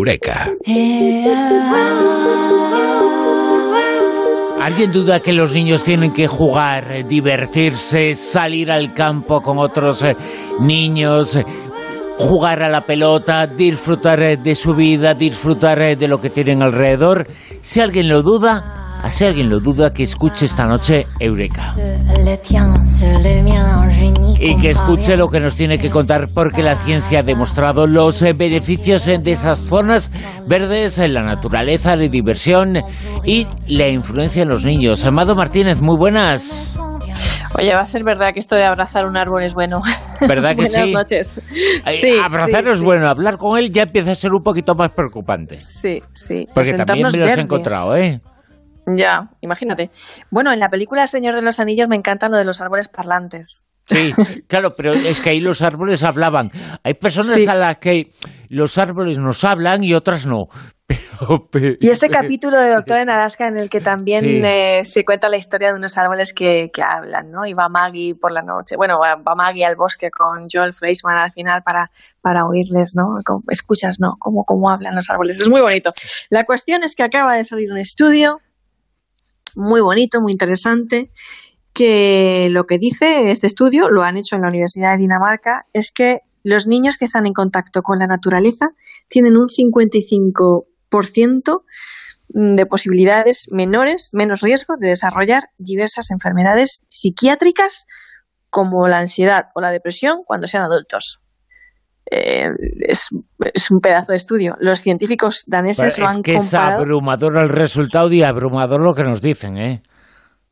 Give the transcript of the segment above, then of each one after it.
Eureka. ¿Alguien duda que los niños tienen que jugar, eh, divertirse, salir al campo con otros eh, niños, eh, jugar a la pelota, disfrutar de su vida, disfrutar de lo que tienen alrededor? Si alguien lo duda, si alguien lo duda, que escuche esta noche Eureka. Y que escuche lo que nos tiene que contar, porque la ciencia ha demostrado los eh, beneficios de esas zonas verdes, en la naturaleza, la diversión y la influencia en los niños. Amado Martínez, muy buenas. Oye, va a ser verdad que esto de abrazar un árbol es bueno. ¿Verdad que Buenas sí? noches. Sí, abrazar es bueno, hablar con él ya empieza a ser un poquito más preocupante. Sí, sí. Porque también me los he verdes. encontrado, ¿eh? Ya, imagínate. Bueno, en la película Señor de los Anillos me encanta lo de los árboles parlantes. Sí, claro, pero es que ahí los árboles hablaban. Hay personas Sí. a las que los árboles nos hablan y otras no. Pero, pero- Y ese capítulo de Doctor en Alaska en el que también Sí. eh, se cuenta la historia de unos árboles que, que hablan, ¿no? Y va Maggie por la noche, bueno, va Maggie al bosque con Joel Fleischman al final para, para oírles, ¿no? Como- escuchas, ¿no? Cómo, cómo hablan los árboles. Es muy bonito. La cuestión es que acaba de salir un estudio muy bonito, muy interesante, que lo que dice este estudio, lo han hecho en la Universidad de Dinamarca, es que los niños que están en contacto con la naturaleza tienen un 55% de posibilidades menores, menos riesgo de desarrollar diversas enfermedades psiquiátricas como la ansiedad o la depresión cuando sean adultos. Eh, es, es un pedazo de estudio. Los científicos daneses lo es han que es abrumador el resultado y abrumador lo que nos dicen, ¿eh?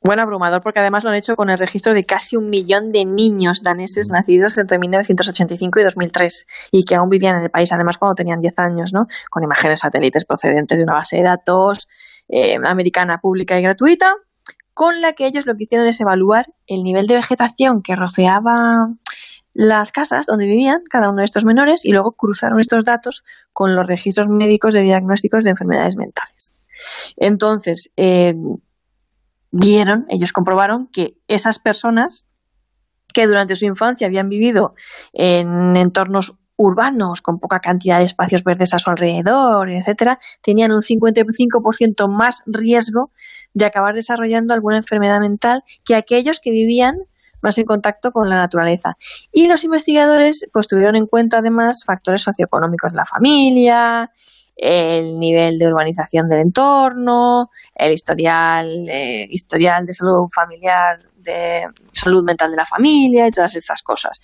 Bueno, abrumador, porque además lo han hecho con el registro de casi un millón de niños daneses nacidos entre 1985 y 2003 y que aún vivían en el país, además cuando tenían 10 años, ¿no? Con imágenes satélites procedentes de una base de datos eh, americana, pública y gratuita, con la que ellos lo que hicieron es evaluar el nivel de vegetación que rodeaba las casas donde vivían cada uno de estos menores y luego cruzaron estos datos con los registros médicos de diagnósticos de enfermedades mentales. Entonces, eh, vieron, ellos comprobaron que esas personas que durante su infancia habían vivido en entornos urbanos con poca cantidad de espacios verdes a su alrededor, etcétera, tenían un 55% más riesgo de acabar desarrollando alguna enfermedad mental que aquellos que vivían más en contacto con la naturaleza. Y los investigadores pues tuvieron en cuenta además factores socioeconómicos de la familia, el nivel de urbanización del entorno, el historial, eh, historial de salud familiar, de salud mental de la familia y todas estas cosas.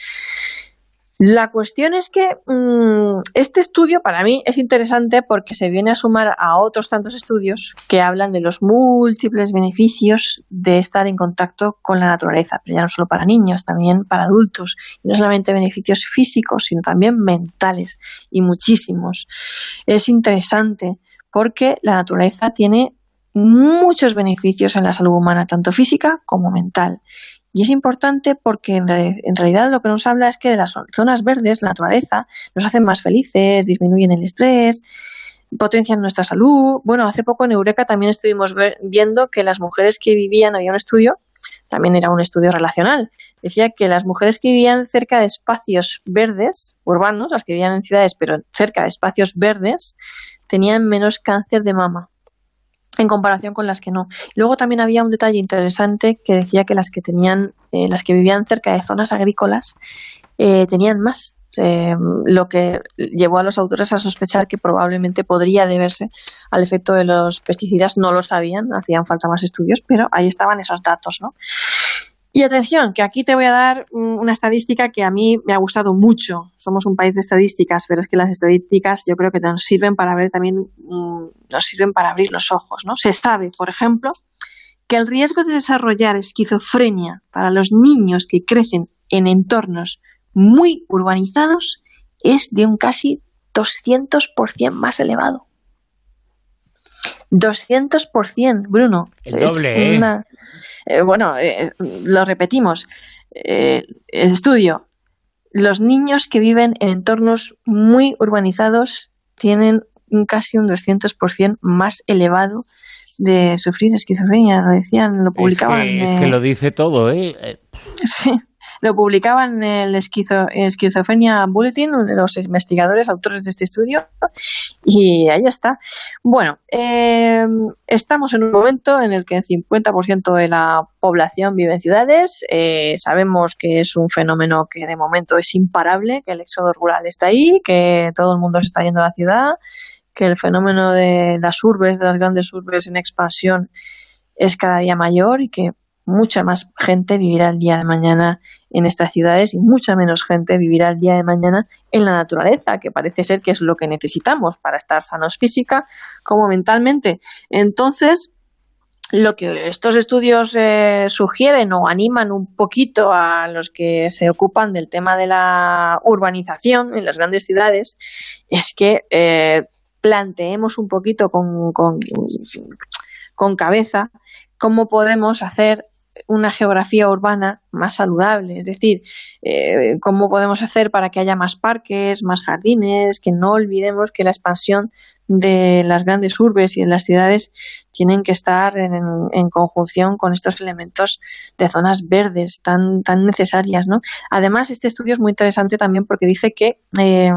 La cuestión es que mmm, este estudio para mí es interesante porque se viene a sumar a otros tantos estudios que hablan de los múltiples beneficios de estar en contacto con la naturaleza, pero ya no solo para niños, también para adultos. Y no solamente beneficios físicos, sino también mentales y muchísimos. Es interesante porque la naturaleza tiene muchos beneficios en la salud humana, tanto física como mental. Y es importante porque en, re en, realidad lo que nos habla es que de las zonas verdes, la naturaleza, nos hacen más felices, disminuyen el estrés, potencian nuestra salud. Bueno, hace poco en Eureka también estuvimos viendo que las mujeres que vivían, había un estudio, también era un estudio relacional, decía que las mujeres que vivían cerca de espacios verdes, urbanos, las que vivían en ciudades, pero cerca de espacios verdes, tenían menos cáncer de mama en comparación con las que no. Luego también había un detalle interesante que decía que las que tenían, eh, las que vivían cerca de zonas agrícolas eh, tenían más. Eh, lo que llevó a los autores a sospechar que probablemente podría deberse al efecto de los pesticidas. No lo sabían, hacían falta más estudios, pero ahí estaban esos datos, ¿no? Y atención, que aquí te voy a dar una estadística que a mí me ha gustado mucho. Somos un país de estadísticas, pero es que las estadísticas yo creo que nos sirven para ver también, nos sirven para abrir los ojos, ¿no? Se sabe, por ejemplo, que el riesgo de desarrollar esquizofrenia para los niños que crecen en entornos muy urbanizados es de un casi 200% más elevado. 200%, Bruno. El doble, es una, eh, bueno, eh, lo repetimos. Eh, el estudio. Los niños que viven en entornos muy urbanizados tienen un casi un 200% más elevado de sufrir esquizofrenia. Lo decían, lo publicaban. Es que, es que lo dice todo, ¿eh? Sí. Lo publicaban en el Esquizo, Esquizofrenia Bulletin, los investigadores, autores de este estudio, y ahí está. Bueno, eh, estamos en un momento en el que el 50% de la población vive en ciudades. Eh, sabemos que es un fenómeno que de momento es imparable, que el éxodo rural está ahí, que todo el mundo se está yendo a la ciudad, que el fenómeno de las urbes, de las grandes urbes en expansión, es cada día mayor y que mucha más gente vivirá el día de mañana en estas ciudades y mucha menos gente vivirá el día de mañana en la naturaleza, que parece ser que es lo que necesitamos para estar sanos física como mentalmente. Entonces, lo que estos estudios eh, sugieren o animan un poquito a los que se ocupan del tema de la urbanización en las grandes ciudades es que eh, planteemos un poquito con, con, con cabeza cómo podemos hacer una geografía urbana más saludable, es decir, eh, cómo podemos hacer para que haya más parques, más jardines, que no olvidemos que la expansión de las grandes urbes y de las ciudades tienen que estar en, conjunción con estos elementos de zonas verdes tan, tan necesarias, ¿no? Además, este estudio es muy interesante también porque dice que eh,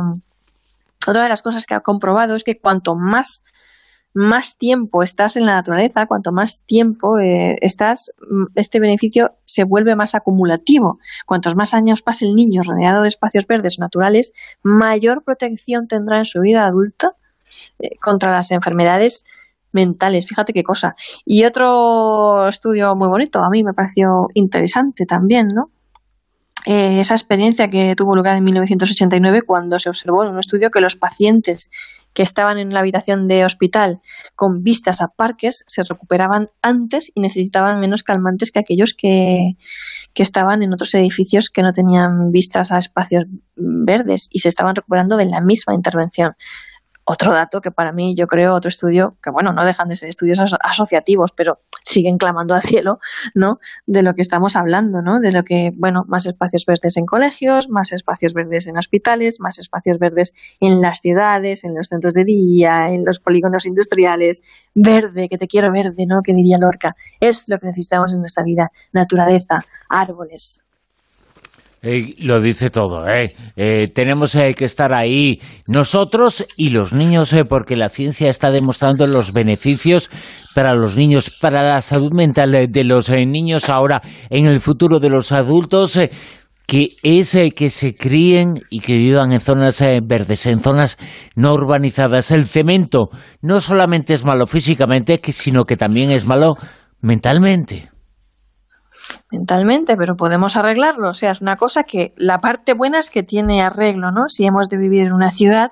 otra de las cosas que ha comprobado es que cuanto más más tiempo estás en la naturaleza, cuanto más tiempo eh, estás, mm, este beneficio se vuelve más acumulativo. Cuantos más años pase el niño rodeado de espacios verdes naturales, mayor protección tendrá en su vida adulta eh, contra las enfermedades mentales. Fíjate qué cosa. Y otro estudio muy bonito, a mí me pareció interesante también, ¿no? Eh, esa experiencia que tuvo lugar en 1989 cuando se observó en un estudio que los pacientes que estaban en la habitación de hospital con vistas a parques se recuperaban antes y necesitaban menos calmantes que aquellos que, que estaban en otros edificios que no tenían vistas a espacios verdes y se estaban recuperando de la misma intervención. Otro dato que para mí, yo creo, otro estudio, que bueno, no dejan de ser estudios asociativos, pero siguen clamando al cielo, ¿no? De lo que estamos hablando, ¿no? De lo que, bueno, más espacios verdes en colegios, más espacios verdes en hospitales, más espacios verdes en las ciudades, en los centros de día, en los polígonos industriales. Verde, que te quiero verde, ¿no? Que diría Lorca. Es lo que necesitamos en nuestra vida. Naturaleza, árboles, eh, lo dice todo, ¿eh? eh tenemos eh, que estar ahí nosotros y los niños, porque la ciencia está demostrando los beneficios para los niños, para la salud mental de los niños ahora, en el futuro de los adultos, que es que se críen y que vivan en zonas verdes, en zonas no urbanizadas. El cemento no solamente es malo físicamente, sino que también es malo mentalmente mentalmente, pero podemos arreglarlo. O sea, es una cosa que la parte buena es que tiene arreglo, ¿no? Si hemos de vivir en una ciudad,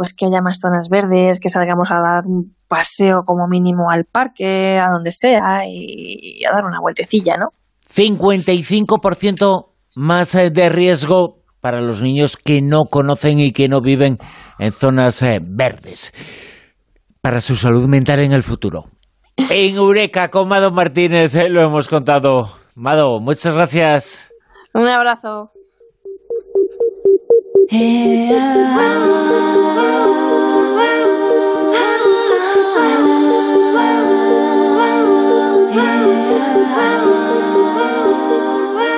pues que haya más zonas verdes, que salgamos a dar un paseo como mínimo al parque, a donde sea, y, a dar una vueltecilla, ¿no? 55% más eh, de riesgo para los niños que no conocen y que no viven en zonas eh, verdes. Para su salud mental en el futuro. En Eureka con Mado Martínez eh, lo hemos contado. Mado, muchas gracias. Un abrazo. Yeah. Ah. Ah.